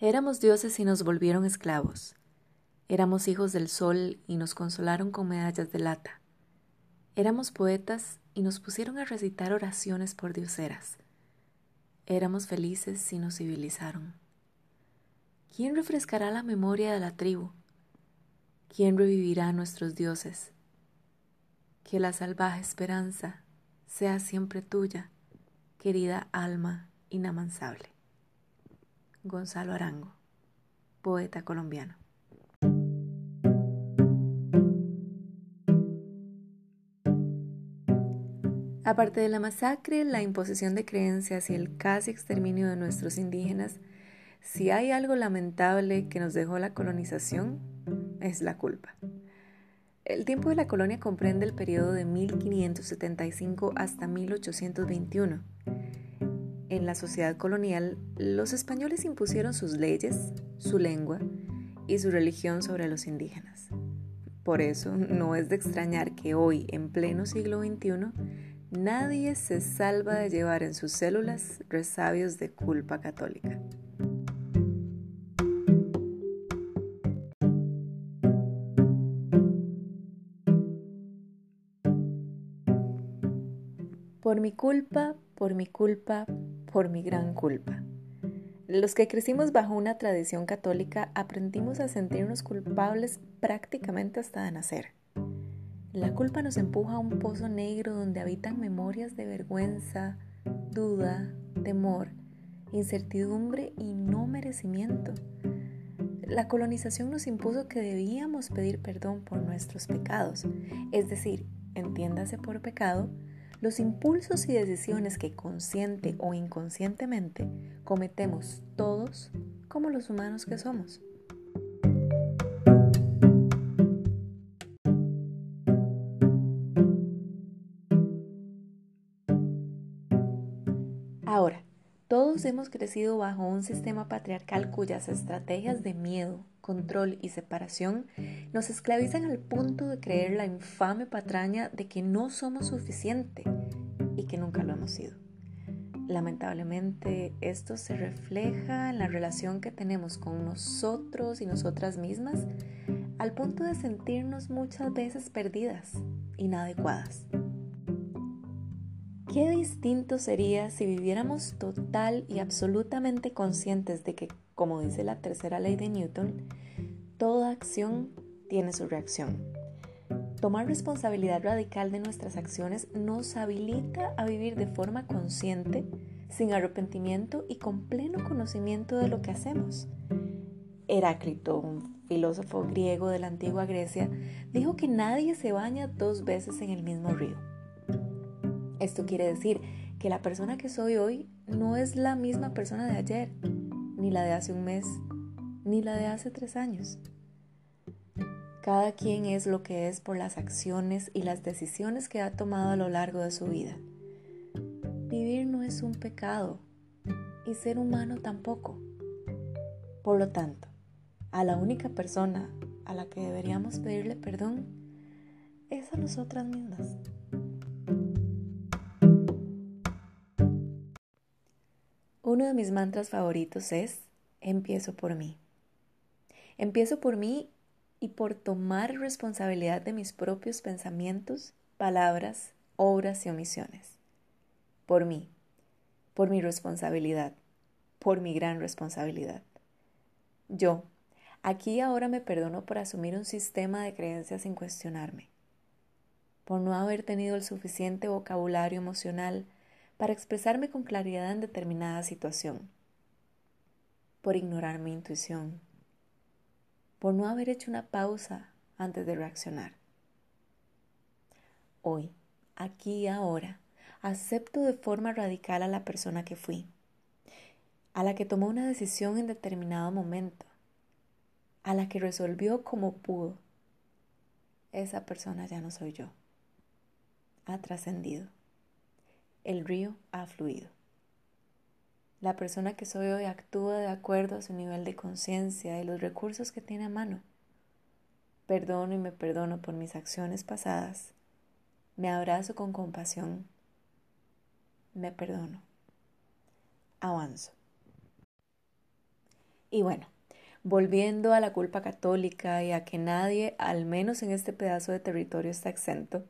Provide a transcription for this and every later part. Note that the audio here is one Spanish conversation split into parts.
Éramos dioses y nos volvieron esclavos. Éramos hijos del sol y nos consolaron con medallas de lata. Éramos poetas y nos pusieron a recitar oraciones por dioseras. Éramos felices y nos civilizaron. ¿Quién refrescará la memoria de la tribu? ¿Quién revivirá a nuestros dioses? Que la salvaje esperanza sea siempre tuya, querida alma inamansable. Gonzalo Arango, poeta colombiano. Aparte de la masacre, la imposición de creencias y el casi exterminio de nuestros indígenas, si hay algo lamentable que nos dejó la colonización, es la culpa. El tiempo de la colonia comprende el periodo de 1575 hasta 1821. En la sociedad colonial, los españoles impusieron sus leyes, su lengua y su religión sobre los indígenas. Por eso no es de extrañar que hoy, en pleno siglo XXI, nadie se salva de llevar en sus células resabios de culpa católica. Por mi culpa, por mi culpa, por mi gran culpa. Los que crecimos bajo una tradición católica aprendimos a sentirnos culpables prácticamente hasta de nacer. La culpa nos empuja a un pozo negro donde habitan memorias de vergüenza, duda, temor, incertidumbre y no merecimiento. La colonización nos impuso que debíamos pedir perdón por nuestros pecados, es decir, entiéndase por pecado, los impulsos y decisiones que consciente o inconscientemente cometemos todos como los humanos que somos. Ahora, todos hemos crecido bajo un sistema patriarcal cuyas estrategias de miedo, control y separación nos esclavizan al punto de creer la infame patraña de que no somos suficiente y que nunca lo hemos sido. Lamentablemente esto se refleja en la relación que tenemos con nosotros y nosotras mismas al punto de sentirnos muchas veces perdidas, inadecuadas. Qué distinto sería si viviéramos total y absolutamente conscientes de que, como dice la tercera ley de Newton, toda acción tiene su reacción. Tomar responsabilidad radical de nuestras acciones nos habilita a vivir de forma consciente, sin arrepentimiento y con pleno conocimiento de lo que hacemos. Heráclito, un filósofo griego de la antigua Grecia, dijo que nadie se baña dos veces en el mismo río. Esto quiere decir que la persona que soy hoy no es la misma persona de ayer, ni la de hace un mes, ni la de hace tres años. Cada quien es lo que es por las acciones y las decisiones que ha tomado a lo largo de su vida. Vivir no es un pecado y ser humano tampoco. Por lo tanto, a la única persona a la que deberíamos pedirle perdón es a nosotras mismas. Uno de mis mantras favoritos es, empiezo por mí. Empiezo por mí y por tomar responsabilidad de mis propios pensamientos, palabras, obras y omisiones. Por mí, por mi responsabilidad, por mi gran responsabilidad. Yo, aquí ahora me perdono por asumir un sistema de creencias sin cuestionarme, por no haber tenido el suficiente vocabulario emocional para expresarme con claridad en determinada situación, por ignorar mi intuición, por no haber hecho una pausa antes de reaccionar. Hoy, aquí y ahora, acepto de forma radical a la persona que fui, a la que tomó una decisión en determinado momento, a la que resolvió como pudo. Esa persona ya no soy yo. Ha trascendido el río ha fluido. La persona que soy hoy actúa de acuerdo a su nivel de conciencia y los recursos que tiene a mano. Perdono y me perdono por mis acciones pasadas. Me abrazo con compasión. Me perdono. Avanzo. Y bueno, volviendo a la culpa católica y a que nadie, al menos en este pedazo de territorio, está exento,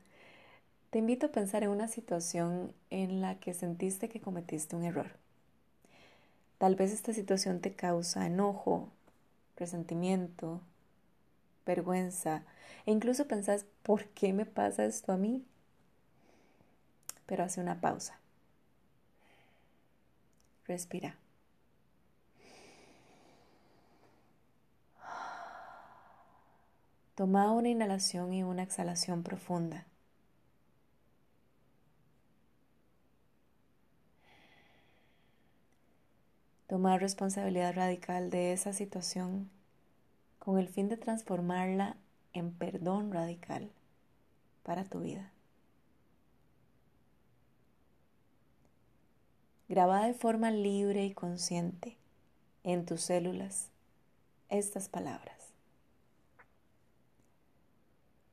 te invito a pensar en una situación en la que sentiste que cometiste un error. Tal vez esta situación te causa enojo, resentimiento, vergüenza e incluso pensás, ¿por qué me pasa esto a mí? Pero hace una pausa. Respira. Toma una inhalación y una exhalación profunda. Toma responsabilidad radical de esa situación con el fin de transformarla en perdón radical para tu vida. Graba de forma libre y consciente en tus células estas palabras.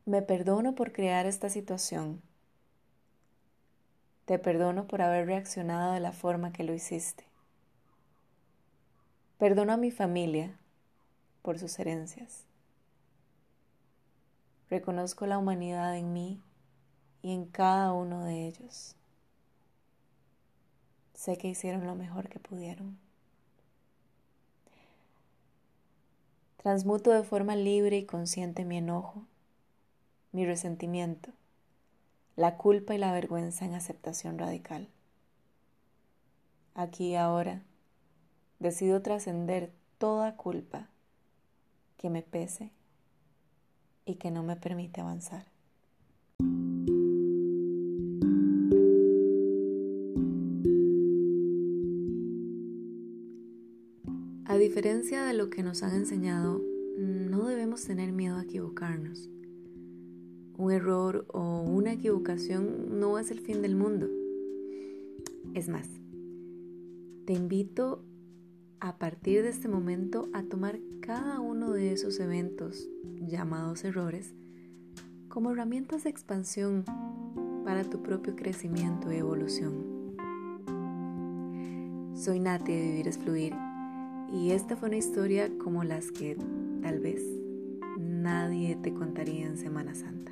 Me perdono por crear esta situación. Te perdono por haber reaccionado de la forma que lo hiciste. Perdono a mi familia por sus herencias. Reconozco la humanidad en mí y en cada uno de ellos. Sé que hicieron lo mejor que pudieron. Transmuto de forma libre y consciente mi enojo mi resentimiento, la culpa y la vergüenza en aceptación radical. Aquí y ahora decido trascender toda culpa que me pese y que no me permite avanzar. A diferencia de lo que nos han enseñado, no debemos tener miedo a equivocarnos un error o una equivocación no es el fin del mundo. Es más, te invito a partir de este momento a tomar cada uno de esos eventos llamados errores como herramientas de expansión para tu propio crecimiento y evolución. Soy Nati de Vivir es Fluir y esta fue una historia como las que tal vez nadie te contaría en Semana Santa.